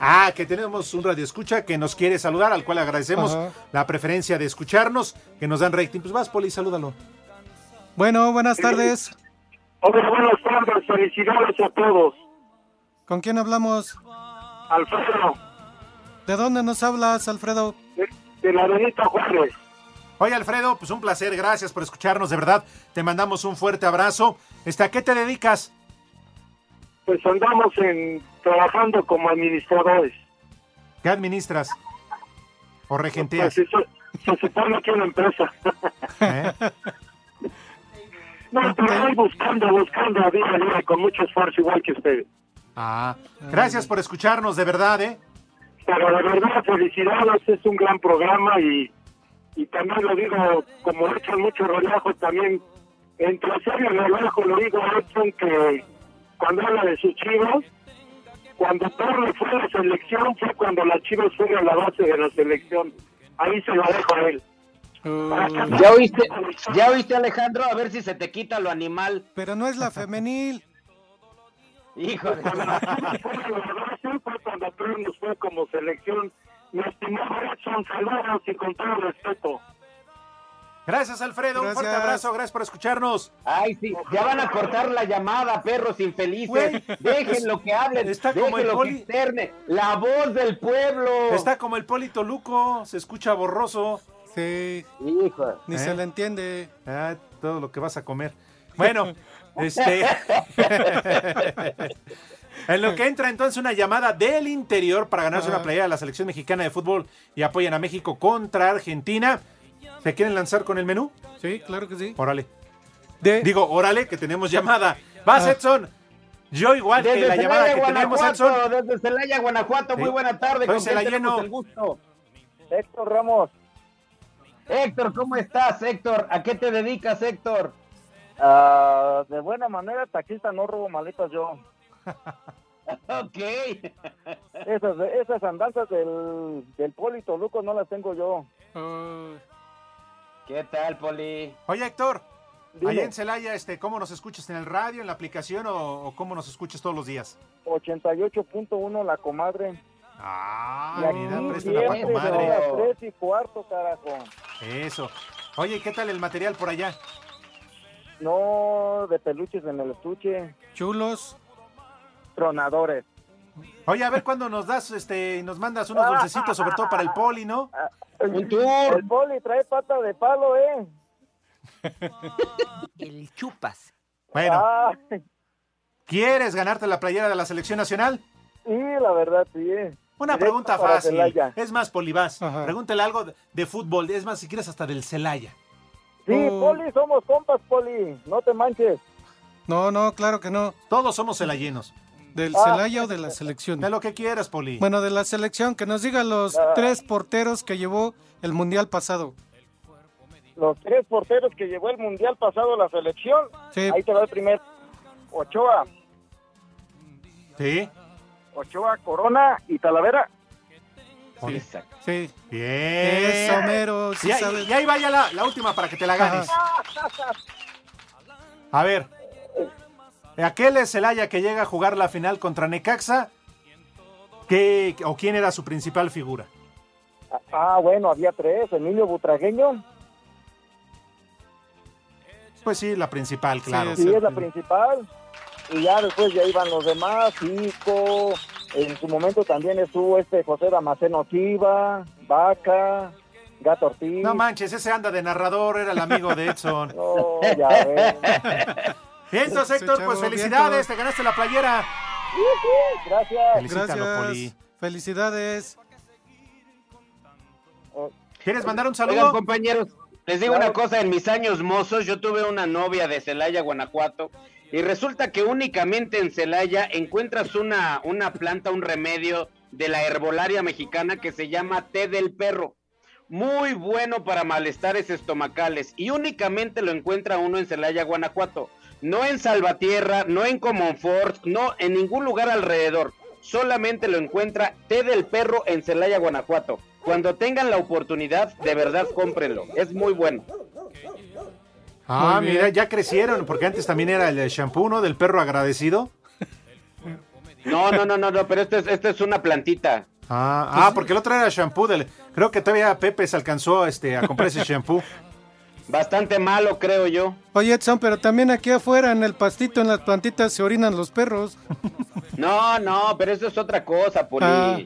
Ah, que tenemos un radio escucha que nos quiere saludar, al cual agradecemos Ajá. la preferencia de escucharnos, que nos dan rating. Pues vas, Poli, salúdalo. Bueno, buenas tardes. Hola, buenas tardes, felicidades a todos. ¿Con quién hablamos? Alfredo, ¿De dónde nos hablas, Alfredo? de la Benita Juárez. Oye, Alfredo, pues un placer, gracias por escucharnos, de verdad. Te mandamos un fuerte abrazo. Este, ¿A qué te dedicas? Pues andamos en trabajando como administradores. ¿Qué administras? ¿O regenteas? Pues, se, se supone que una empresa. ¿Eh? no, pero voy buscando, buscando día a día con mucho esfuerzo, igual que ustedes. Ah, gracias por escucharnos, de verdad, ¿eh? Pero de verdad, felicidades, es un gran programa y, y también lo digo, como echan mucho relajo también, entre serio y relajo, lo digo a Edson que cuando habla de sus chivas, cuando Torre fue a la selección fue cuando las chivas fueron la base de la selección. Ahí se lo dejo a él. ¿Ya oíste, ¿Ya oíste, Alejandro? A ver si se te quita lo animal. Pero no es la femenil. Base fue cuando Torre nos fue como selección. Mi estimado Edson, saludos y con todo respeto. Gracias, Alfredo. Un fuerte abrazo, gracias por escucharnos. Ay, sí, ya van a cortar la llamada, perros infelices. Dejen lo que hablen, está dejen como el lo poli- que externe. La voz del pueblo. Está como el Polito Luco, se escucha borroso. Sí. Hijo. Ni se le entiende. Ah, todo lo que vas a comer. Bueno, <laughs> este. <laughs> en lo que entra entonces una llamada del interior para ganarse una playera de la selección mexicana de fútbol y apoyan a México contra Argentina. ¿Se quieren lanzar con el menú? Sí, claro que sí. Órale. De... Digo, órale, que tenemos llamada. Vas, Ah. Edson. Yo igual que Desde la llamada que tenemos, Edson. Desde Celaya, Guanajuato, muy buena tarde. Soy ¿Con quién celayeno. tenemos el gusto? Héctor Ramos. Héctor, ¿cómo estás, Héctor? ¿A qué te dedicas, Héctor? Ah, de buena manera, taxista, no robo maletas yo. <laughs> ok. Esas, esas andanzas del, del Polito Luco no las tengo yo. ¿Qué tal, Poli? Oye, Héctor. Dime. Allá en Celaya, este, ¿cómo nos escuchas? ¿En el radio, en la aplicación o, o cómo nos escuchas todos los días? 88.1 la comadre. Ah, y aquí mira, pa' siempre comadre. son las tres y cuarto, carajo. Eso. Oye, ¿qué tal el material por allá? No de peluches en el estuche. Chulos. Tronadores. Oye, a ver cuándo nos das, este, nos mandas unos dulcecitos, sobre todo para el poli, ¿no? Un tour. El poli trae pata de palo, ¿eh? <laughs> El chupas. Bueno, Ah, ¿quieres ganarte la playera de la selección nacional? sí, la verdad, sí. Una Directo pregunta fácil. Celaya. Es más, Polibás, pregúntale algo de, de fútbol, es más, si quieres hasta del Celaya. Sí, Oh. Poli, somos compas, Poli. No te manches. No, no, claro que no. Todos somos celayenos. ¿Del Ah. Celaya o de la selección? De lo que quieras, Poli. Bueno, de la selección, que nos diga los Ah. tres porteros que llevó el Mundial pasado. Los tres porteros que llevó el mundial pasado la selección. Sí. Ahí te va el primer. Ochoa, Sí. Ochoa, Corona y Talavera. Sí. Bien. Eso, mero, sí y, ahí- sabes. y ahí vaya la, la última para que te la ganes. <laughs> A ver. Aquel es Celaya que llega a jugar la final contra Necaxa. ¿Qué, ¿O quién era su principal figura? Ah, bueno, había tres. Emilio Butragueño. Pues sí, la principal, claro. Sí, es la principal. Y ya después ya iban los demás, Chico, en su momento también estuvo este José Damasceno Chiva, Vaca, Gato Ortiz. No manches, ese anda de narrador, era el amigo de Edson. <laughs> No, ya ves. <laughs> Bien, entonces, Ese Héctor, pues felicidades, te ganaste la playera. Gracias. Gracias. Poli. Felicidades. ¿Quieres mandar un Oigan, saludo? compañeros, les digo una cosa, en mis años mozos yo tuve una novia de Celaya, Guanajuato, y resulta que únicamente en Celaya encuentras una, una planta, un remedio de la herbolaria mexicana que se llama té del perro. Muy bueno para malestares estomacales y únicamente lo encuentra uno en Celaya, Guanajuato. No en Salvatierra, no en Comonfort, no en ningún lugar alrededor. Solamente lo encuentra té del perro en Celaya, Guanajuato. Cuando tengan la oportunidad, de verdad cómprenlo. Es muy bueno. Ah, mira, ya crecieron, porque antes también era el shampoo, ¿no? Del perro agradecido. No, no, no, no, no, pero esto es, esto es una plantita. Ah, ah, porque el otro era shampoo del. Creo que todavía Pepe se alcanzó este, a comprar ese shampoo. <laughs> Bastante malo, creo yo. Oye, Edson, pero también aquí afuera, en el pastito, en las plantitas, se orinan los perros. No, no, pero eso es otra cosa, Poli. Ah.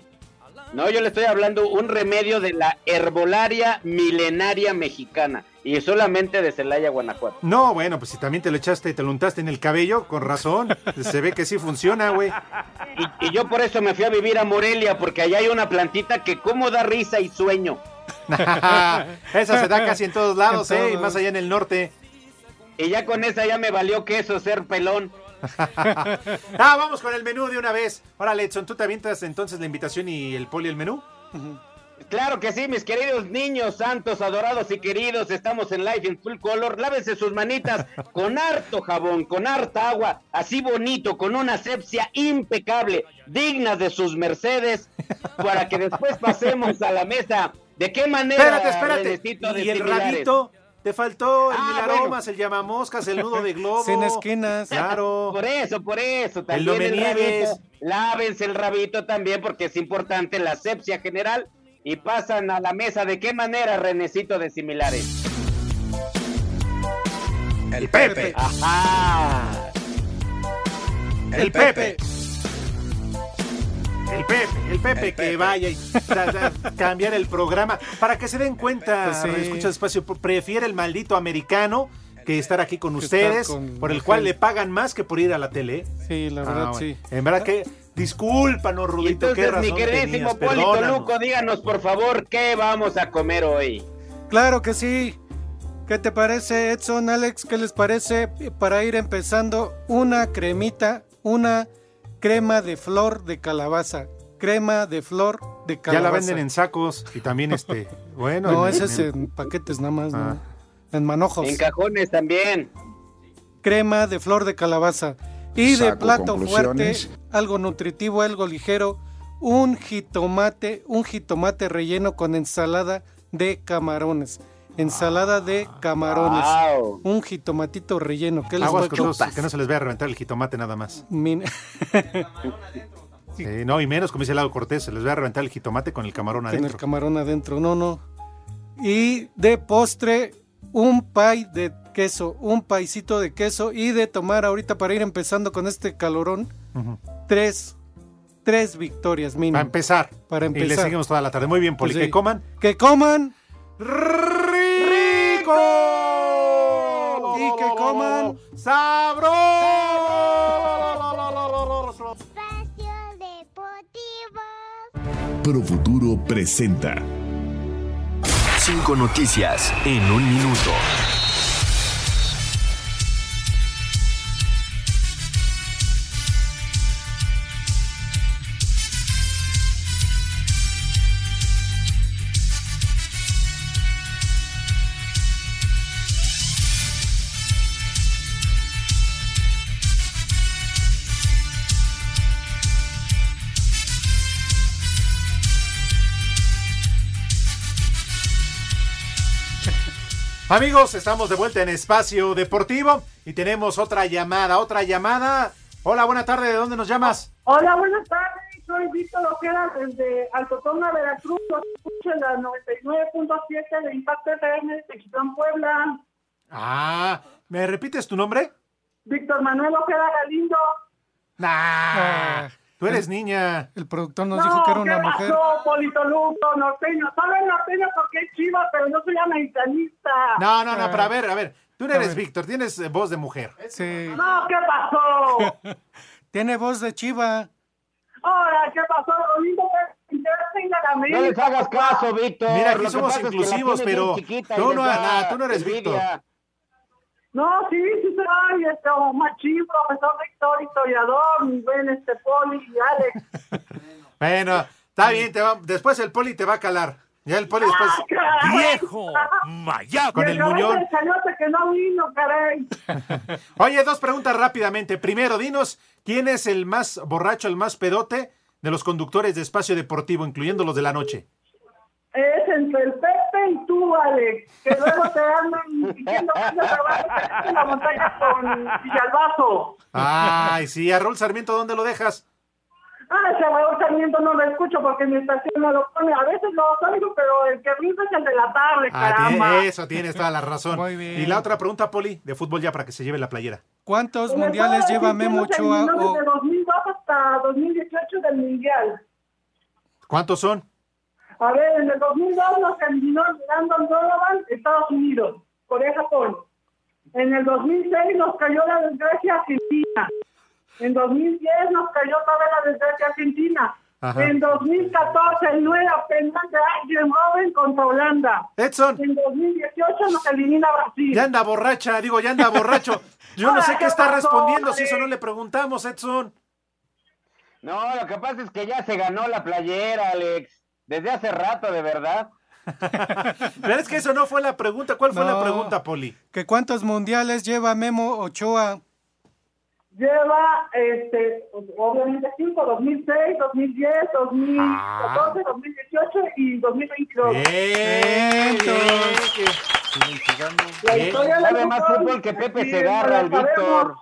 No, yo le estoy hablando un remedio de la herbolaria milenaria mexicana y solamente de Celaya, Guanajuato. No, bueno, pues si también te lo echaste y te lo untaste en el cabello, con razón. Se ve que sí funciona, güey. Y, y yo por eso me fui a vivir a Morelia, porque allá hay una plantita que como da risa y sueño. <laughs> Esa se da casi en todos lados, En ¿eh? Y más allá en el norte. Y ya con esa ya me valió queso ser pelón. <laughs> ah, vamos con el menú de una vez. Órale, Edson, ¿tú te avientas entonces la invitación y el poli el menú? Claro que sí, mis queridos niños santos, adorados y queridos, estamos en live en full color. Lávense sus manitas <laughs> con harto jabón, con harta agua, así bonito, con una asepsia impecable, dignas de sus mercedes, para que después pasemos a la mesa. ¿De qué manera? Espérate, espérate. Y el rabito, te faltó el Ah, mil aromas, el llamamoscas, el nudo de globo. Sin esquinas. Claro. Por eso, por eso. También el, rabito. Lávense el rabito también porque es importante la asepsia general. Y pasan a la mesa. ¿De qué manera, Renecito de similares? El Pepe. Ajá. El Pepe. El Pepe, el Pepe que vaya y da- da- <laughs> cambiar el programa para que se den cuenta, Pues sí. escucha despacio, prefiere el maldito americano que estar aquí con Que ustedes, con por el cual gente. le pagan más que por ir a la tele. Sí, la Ah, verdad, bueno. sí. En verdad que, discúlpanos, Y Rudito, qué entonces, razón mi queridísimo Polito. Luco, díganos por favor qué vamos a comer hoy. Claro que sí. ¿Qué te parece, Edson, Alex? ¿Qué les parece para ir empezando una cremita, una crema de flor de calabaza? Crema de flor de Ya calabaza. la venden en sacos y también este, <laughs> bueno. No, en- ese es en- en paquetes nada más, Ah. ¿no? En manojos. En cajones también. crema de flor de calabaza. Y de plato fuerte, algo nutritivo, algo ligero, un jitomate, un jitomate relleno con ensalada de camarones. Ensalada de camarones. Wow. Un jitomatito relleno. ¿Qué les Aguas voy a con que no se les vaya a reventar el jitomate nada más. Min- <laughs> Sí, no, y menos, como dice Lado Cortés, se les va a reventar el jitomate con el camarón con el adentro. camarón adentro. No, no. Y de postre, un pay de queso, un paisito de queso. Y de tomar ahorita para ir empezando con este calorón, tres, tres victorias mínimo. Para empezar. Para Y le empezar. seguimos toda la tarde. Muy bien, Poli. Pues sí. Que coman. Que coman ¡Sabroso! Espacio Deportivo. Profuturo presenta Cinco noticias en un minuto. Amigos, estamos de vuelta en Espacio Deportivo y tenemos otra llamada, otra llamada. Hola, buena tarde, ¿de dónde nos llamas? Hola, buenas tardes. Soy Víctor Ojeda desde Alto Tona, Veracruz. Escucho en la 99.7 de Impacto FM de Textlán, Puebla. Ah, ¿me repites tu nombre? Víctor Manuel Ojeda Galindo. Nah, tú eres niña. El productor nos dijo que era una ¿qué mujer. pasó, Politoluco, norteño. Solo es norteño porque es chiva, pero no soy americanista. No, no, no, pero a ver, a ver. Tú no eres Víctor, tienes eh, voz de mujer. Sí. No, ¿qué pasó? <laughs> Tiene voz de chiva. Ahora, ¿qué pasó? No les hagas caso, Víctor. Mira, aquí somos inclusivos, pero tú no, tú no eres. Víctor. No, sí, sí soy este, machín, profesor Víctor, historiador, buen este, Poli y Alex. <laughs> Bueno, está bien, te va- después el poli te va a calar. Ya el poli después. ¡Viejo! ¡Mayá! Con el muñón. que no vino, caray. <laughs> Oye, dos preguntas rápidamente. Primero, dinos, ¿quién es el más borracho, el más pedote de los conductores de espacio deportivo, incluyendo los de la noche? Es entre el Pepe tú, Alex, que luego te andan diciendo que va en la montaña con Villalbazo. Ay, sí, a Raúl Sarmiento, ¿dónde lo dejas? Ah, ese huevo Sarmiento no lo escucho porque mi estación no lo pone. A veces lo oigo, pero el que rinde es el de la tarde, Ah, caramba. tiene- eso, tienes toda la razón. Muy bien. Y la otra pregunta, Poli, de fútbol ya para que se lleve la playera. ¿Cuántos En mundiales lleva Memo Ochoa? eliminó o- Desde 2002 hasta 2018 del Mundial. ¿Cuántos son? A ver, en el 2002 nos eliminó Brandon Donovan, Estados Unidos, Corea-Japón. En el 2006 nos cayó la desgracia Argentina. En 2010 nos cayó otra vez la desgracia Argentina. Ajá. En 2014 el nueva penal de Arjen Robben contra Holanda. Edson. En 2018 nos elimina Brasil. Ya anda borracha, digo, ya anda borracho. <laughs> Yo no sé qué ¿qué está pasó, respondiendo, si eso no le preguntamos, Edson. No, lo que pasa es que ya se ganó la playera, Alex. Desde hace rato, de verdad. <laughs> Pero es que eso no fue la pregunta. ¿Cuál fue la No. pregunta, Poli? ¿Que ¿Cuántos mundiales lleva Memo Ochoa? Lleva, este, obviamente 5, 2006, 2010, 2014, 2018 y 2022. Bien, La Bien. historia del Sabe más fútbol, que Pepe Segarra, el la Víctor.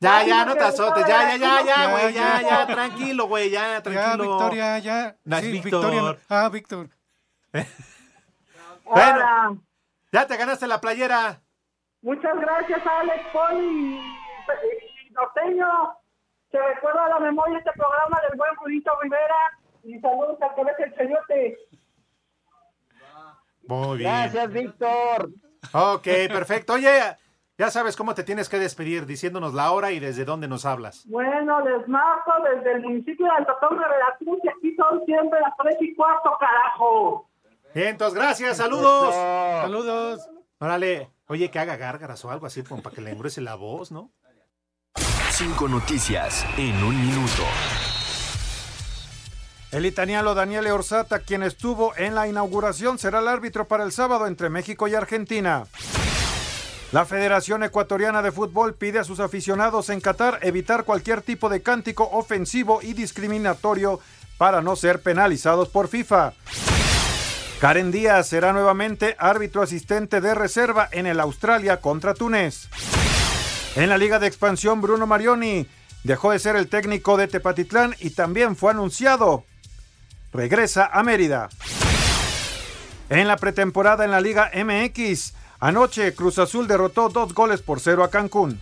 Ya, ya, no te azotes, ya, ya, ya, ya, Ya, güey, ya, ya. ya, tranquilo, güey, ya, Ya, tranquilo. Victoria, ya. No, Sí, Víctor. Victoria no- Ah, Víctor. Ahora, Ya te ganaste la playera. muchas gracias Alex, Paul y, y Norteño. Se recuerda a la memoria este programa del buen Rudito Rivera. Y saludos al colegio El Chayote. Muy bien. Gracias, Víctor. Ok, perfecto. Oye, ya sabes cómo te tienes que despedir, diciéndonos la hora y desde dónde nos hablas. Bueno, les marco desde el municipio de Alto Toma, Veracruz, y aquí son siempre las tres y cuarto, carajo. Bien, entonces, gracias, saludos. Saludos. Órale, oye, que haga gárgaras o algo así, como para que le engruese la voz, ¿no? Cinco noticias en un minuto. El italiano Daniele Orsata, quien estuvo en la inauguración, será el árbitro para el sábado entre México y Argentina. La Federación Ecuatoriana de Fútbol pide a sus aficionados en Qatar evitar cualquier tipo de cántico ofensivo y discriminatorio para no ser penalizados por FIFA. Karen Díaz será nuevamente árbitro asistente de reserva en el Australia contra Túnez. En la Liga de Expansión, Bruno Marioni dejó de ser el técnico de Tepatitlán y también fue anunciado. Regresa a Mérida. En la pretemporada en la Liga MX, anoche Cruz Azul derrotó dos goles por cero a Cancún.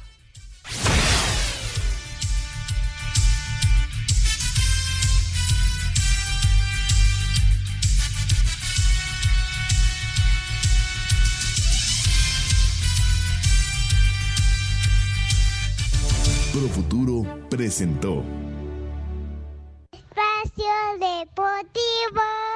Profuturo presentó. Espacio Deportivo.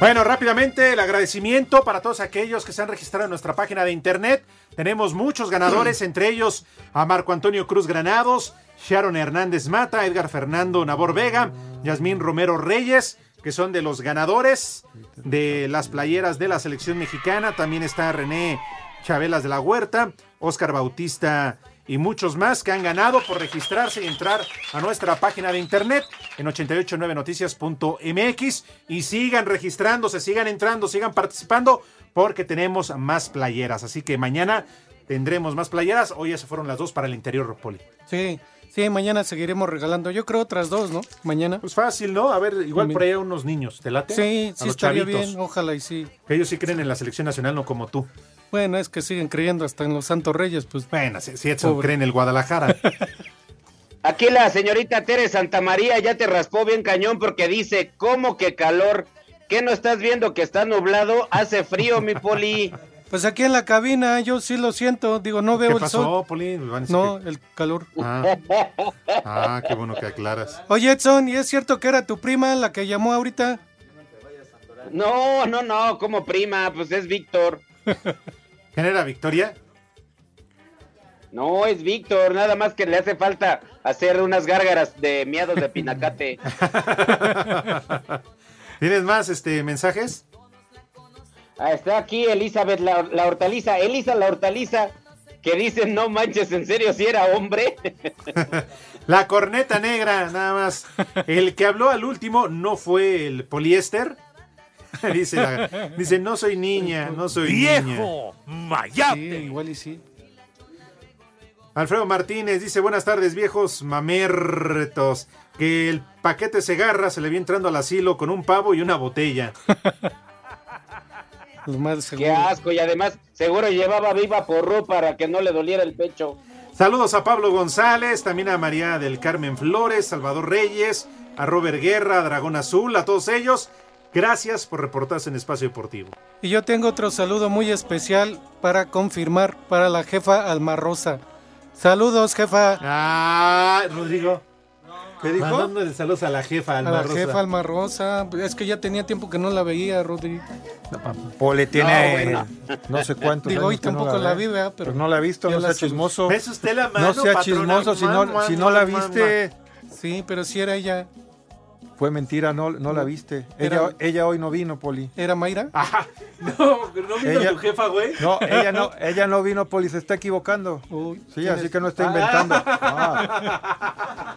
Bueno, rápidamente el agradecimiento para todos aquellos que se han registrado en nuestra página de internet. Tenemos muchos ganadores, entre ellos a Marco Antonio Cruz Granados, Sharon Hernández Mata, Edgar Fernando Nabor Vega, Yasmín Romero Reyes, que son de los ganadores de las playeras de la selección mexicana. También está René Chabelas de la Huerta, Oscar Bautista y muchos más que han ganado por registrarse y entrar a nuestra página de internet en 889noticias.mx y sigan registrándose, sigan entrando, sigan participando porque tenemos más playeras. Así que mañana tendremos más playeras. Hoy ya se fueron las dos para el interior, Poli. Sí, sí, mañana seguiremos regalando. Yo creo otras dos, ¿no? Mañana. Pues fácil, ¿no? A ver, igual por ahí unos niños. ¿Te late? Sí, A sí estaría chavitos. bien. Ojalá y sí. Que ellos sí creen en la selección nacional, no como tú. Bueno, es que siguen creyendo hasta en los Santos Reyes, pues. Bueno, si, si Edson Pobre. cree en el Guadalajara. <laughs> Aquí la señorita Tere Santamaría ya te raspó bien cañón porque dice, ¿cómo que calor? ¿Qué no estás viendo que está nublado? Hace frío, mi poli. <laughs> Pues aquí en la cabina yo sí lo siento. Digo, no veo ¿Qué el pasó, sol. Poli? No, que- el calor. Ah. <laughs> Ah, qué bueno que aclaras. Oye, Edson, ¿y es cierto que era tu prima la que llamó ahorita? No, no, no, como prima, pues es Víctor. <laughs> ¿Quién era Victoria? No, es Víctor, nada más que le hace falta hacer unas gárgaras de miados de <laughs> pinacate. <laughs> ¿Tienes más este, mensajes? Ah, está aquí Elizabeth la, la hortaliza, Elisa la hortaliza, que dice, no manches, en serio, si era hombre. La corneta negra, nada más. El que habló al último no fue el poliéster. <laughs> dice, la- dice, no soy niña, no soy ¡Viejo niña. Sí, igual y sí. Alfredo Martínez dice, buenas tardes viejos mamertos. Que el paquete Segarra se le vio entrando al asilo con un pavo y una botella. <laughs> Más Qué asco, y además seguro llevaba viva porro para que no le doliera el pecho. Saludos a Pablo González, también a María del Carmen Flores, Salvador Reyes, a Robert Guerra, a Dragón Azul, a todos ellos. Gracias por reportarse en Espacio Deportivo. Y yo tengo otro saludo muy especial para confirmar para la jefa Alma Rosa. Saludos, jefa. Ah, Rodrigo. ¿Qué dijo? Mandándole saludos a la jefa A Alma la Rosa. jefa Alma Rosa. Es que ya tenía tiempo que no la veía, Rodrigo. Pole tiene No, no, sé cuántos Digo, hoy no tampoco la ve. vi, ¿verdad? Pero no la he visto, no la sea chismoso. ¿Ves usted la mano, No sea patrona? chismoso si no, si no la viste. Sí, pero si era ella. Fue mentira, no, no la viste. Era- Ella, ella hoy no vino, Poli. ¿Era Mayra? <laughs> No, no vino Ella- tu jefa, güey. No, ella no, <laughs> ella no vino, Poli, se está equivocando. sí, ¿quién así es? que no está Ah. inventando. <laughs>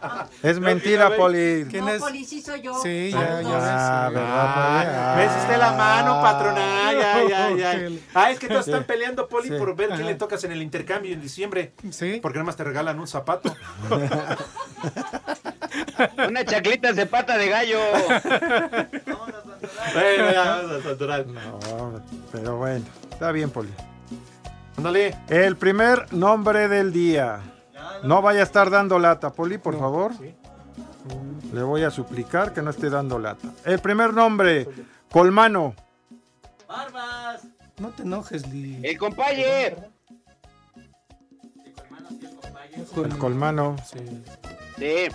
Ah. Es mentira, Poli. ¿Quién no, es? Poli, sí soy yo. Sí, ya, ya Ah, ves. ¿verdad, Poli? Ah. ¿Ves usted la mano, patrona? Ay, ay, ay, ay. Ah, es que todos están Sí. peleando, Poli, Sí. por ver quién Ajá. le tocas en el intercambio en diciembre. Sí. Porque nada más te regalan un zapato. Unas chaclitas de pata de gallo. <laughs> Bueno, ya, vamos a saturar. No, pero bueno, está bien, Poli. Ándale. El primer nombre del día. No vaya a estar dando lata, Poli, por favor. Le voy a suplicar que no esté dando lata. El primer nombre, Colmano. No te enojes, Lee. El compañero. El Colmano. Sí.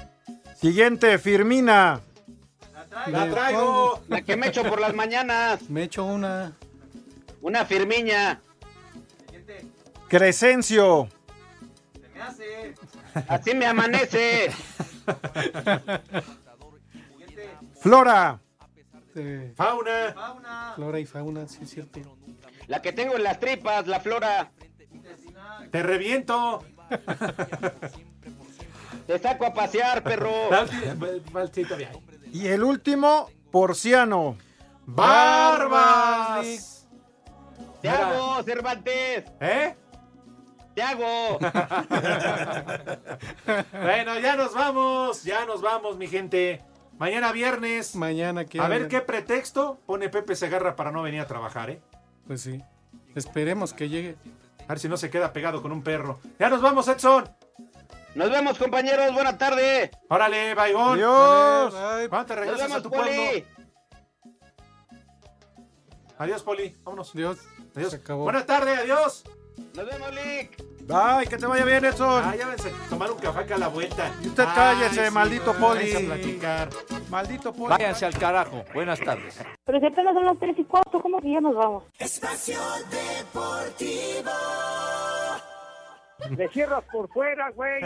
Siguiente, Firmina. La traigo. La que me echo por las mañanas. Me echo una. Una firmiña. Crescencio. Así me amanece. <laughs> Flora. Sí. Fauna. Flora y fauna, sí es cierto. La que tengo en las tripas, la flora. Te reviento. Te saco a pasear, perro. <laughs> Y el último, Porciano. ¡Barbas! Te hago, Cervantes. ¿Eh? Te hago. <laughs> Bueno, ya nos vamos, ya nos vamos, mi gente. Mañana viernes. Mañana que A ver qué pretexto pone Pepe Segarra para no venir a trabajar, ¿eh? Pues sí. Esperemos que llegue. A ver si no se queda pegado con un perro. Ya nos vamos, Edson. Nos vemos, compañeros. Buena tarde. Órale, Baigón. Adiós. Bye. ¿Cuándo te Nos regresas vemos, a tu pueblo? Poli. Adiós, Poli. Vámonos. Dios. Adiós. Se acabó. Buena tarde, adiós. Nos vemos, Lick. Bye, que te vaya bien, Edson. Ah, ya a tomar un café acá a la vuelta. Y usted cállese, maldito Poli. Poli. A platicar. Maldito Poli. Váyanse al carajo. Buenas tardes. Pero si apenas son las 3 y 4, ¿cómo que ya nos vamos? Espacio Deportivo. Le cierras por fuera, güey.